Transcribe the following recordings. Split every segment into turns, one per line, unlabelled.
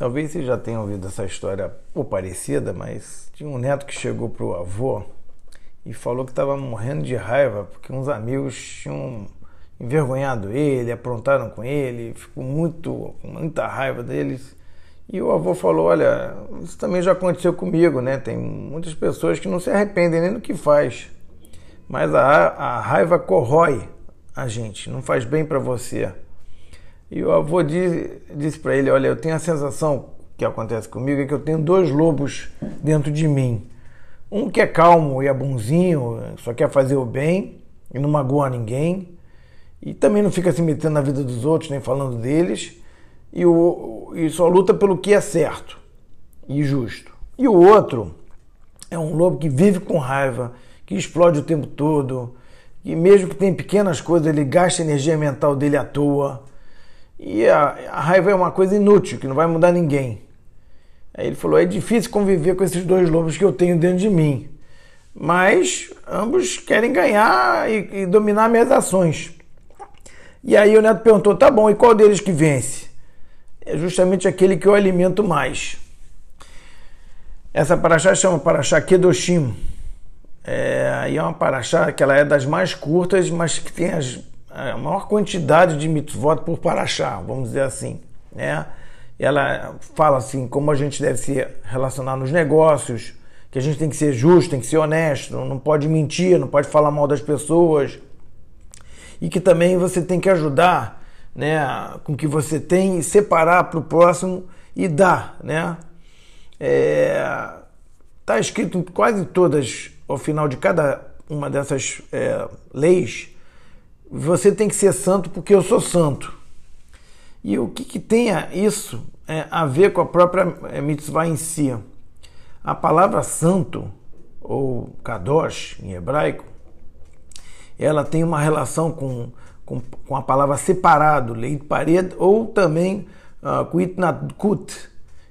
Talvez você já tenha ouvido essa história ou parecida, mas tinha um neto que chegou para o avô e falou que estava morrendo de raiva porque uns amigos tinham envergonhado ele, aprontaram com ele, ficou muito, muita raiva deles. E o avô falou: Olha, isso também já aconteceu comigo, né? Tem muitas pessoas que não se arrependem nem do que faz, mas a, a raiva corrói a gente, não faz bem para você. E o avô disse, disse para ele: Olha, eu tenho a sensação que acontece comigo é que eu tenho dois lobos dentro de mim. Um que é calmo e é bonzinho, só quer fazer o bem e não magoa ninguém. E também não fica se metendo na vida dos outros, nem falando deles. E, o, e só luta pelo que é certo e justo. E o outro é um lobo que vive com raiva, que explode o tempo todo, e mesmo que tem pequenas coisas, ele gasta a energia mental dele à toa. E a, a raiva é uma coisa inútil, que não vai mudar ninguém. Aí ele falou: é difícil conviver com esses dois lobos que eu tenho dentro de mim. Mas ambos querem ganhar e, e dominar minhas ações. E aí o neto perguntou: tá bom, e qual deles que vence? É justamente aquele que eu alimento mais. Essa paraxá chama paraxá Kedoshim. É, e é uma paraxá que ela é das mais curtas, mas que tem as a maior quantidade de mitzvot por paraxá, vamos dizer assim, né? Ela fala assim como a gente deve se relacionar nos negócios, que a gente tem que ser justo, tem que ser honesto, não pode mentir, não pode falar mal das pessoas. E que também você tem que ajudar, né, com o que você tem e separar para o próximo e dar, né? É, tá escrito quase todas, ao final de cada uma dessas é, leis, você tem que ser santo porque eu sou santo. E o que, que tem isso é, a ver com a própria é, mitzvah em si? A palavra santo, ou kadosh em hebraico, ela tem uma relação com, com, com a palavra separado, leit pared, ou também uh, kuitnadkut,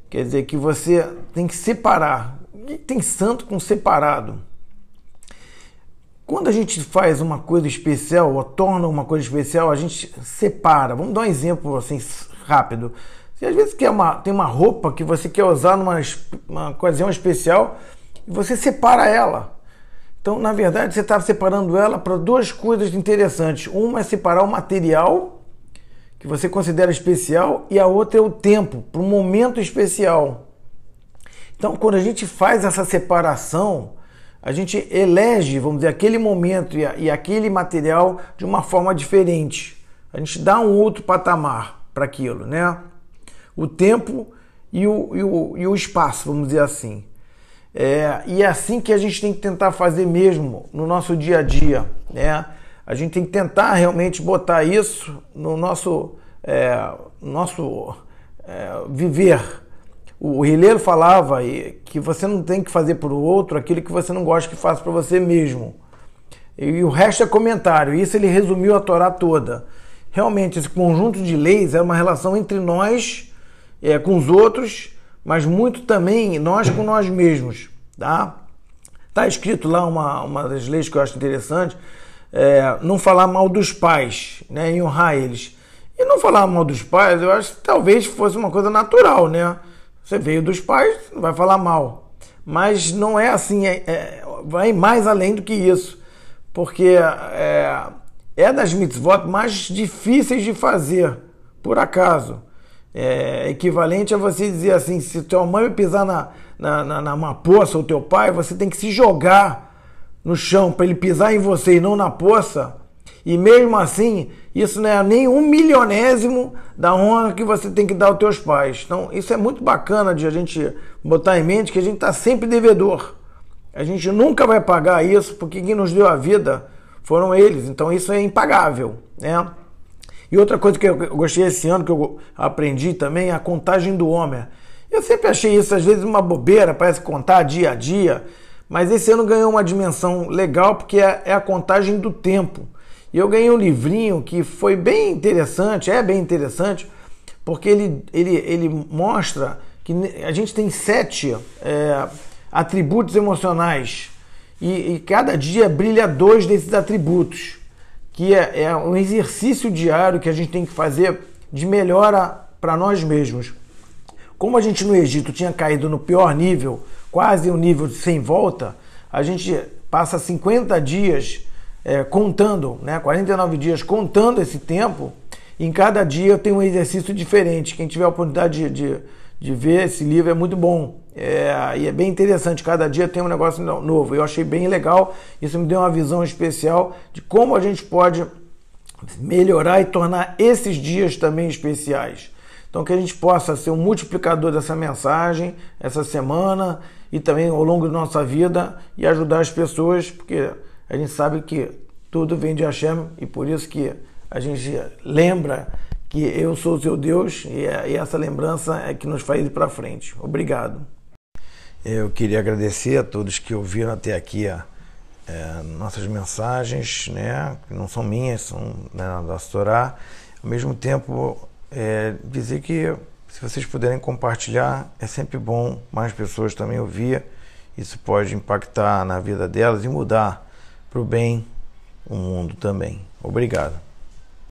quer dizer que você tem que separar. E tem santo com separado. Quando a gente faz uma coisa especial ou torna uma coisa especial, a gente separa. Vamos dar um exemplo assim rápido. Você às vezes quer uma, tem uma roupa que você quer usar numa uma ocasião especial e você separa ela. Então, na verdade, você está separando ela para duas coisas interessantes. Uma é separar o material que você considera especial e a outra é o tempo, para um momento especial. Então, quando a gente faz essa separação, a gente elege, vamos dizer, aquele momento e, e aquele material de uma forma diferente. A gente dá um outro patamar para aquilo, né? O tempo e o, e o, e o espaço, vamos dizer assim. É, e é assim que a gente tem que tentar fazer mesmo no nosso dia a dia, né? A gente tem que tentar realmente botar isso no nosso, é, nosso é, viver o Rileiro falava que você não tem que fazer para o outro aquilo que você não gosta que faça para você mesmo. E o resto é comentário. Isso ele resumiu a Torá toda. Realmente, esse conjunto de leis é uma relação entre nós é, com os outros, mas muito também nós com nós mesmos. Tá? Tá escrito lá uma, uma das leis que eu acho interessante, é, não falar mal dos pais, né, em honrar eles. E não falar mal dos pais, eu acho que talvez fosse uma coisa natural, né? Você veio dos pais, não vai falar mal. Mas não é assim, é, é, vai mais além do que isso. Porque é, é das mitzvot mais difíceis de fazer, por acaso. É equivalente a você dizer assim: se tua mãe pisar na, na, na, numa poça ou teu pai, você tem que se jogar no chão para ele pisar em você e não na poça. E mesmo assim, isso não é nem um milionésimo da honra que você tem que dar aos teus pais. Então, isso é muito bacana de a gente botar em mente que a gente está sempre devedor. A gente nunca vai pagar isso porque quem nos deu a vida foram eles. Então, isso é impagável, né? E outra coisa que eu gostei esse ano, que eu aprendi também, é a contagem do homem. Eu sempre achei isso, às vezes, uma bobeira, parece contar dia a dia, mas esse ano ganhou uma dimensão legal porque é, é a contagem do tempo. E eu ganhei um livrinho que foi bem interessante, é bem interessante, porque ele, ele, ele mostra que a gente tem sete é, atributos emocionais e, e, cada dia brilha dois desses atributos, que é, é um exercício diário que a gente tem que fazer de melhora para nós mesmos. como a gente no Egito tinha caído no pior nível, quase um nível sem volta, a gente passa 50 dias é, contando, né, 49 dias contando esse tempo. Em cada dia tem um exercício diferente. Quem tiver a oportunidade de, de, de ver esse livro é muito bom. É, e é bem interessante, cada dia tem um negócio novo. Eu achei bem legal, isso me deu uma visão especial de como a gente pode melhorar e tornar esses dias também especiais. Então, que a gente possa ser um multiplicador dessa mensagem essa semana e também ao longo da nossa vida e ajudar as pessoas, porque a gente sabe que tudo vem de Hashem e por isso que a gente lembra que eu sou o seu Deus e essa lembrança é que nos faz ir para frente. Obrigado. Eu queria agradecer a todos que ouviram até aqui a, é, nossas mensagens, né, que não são minhas, são né, da Torá. Ao mesmo tempo, é, dizer que se vocês puderem compartilhar, é sempre bom mais pessoas também ouvir. Isso pode impactar na vida delas e mudar para o bem o mundo também. Obrigado.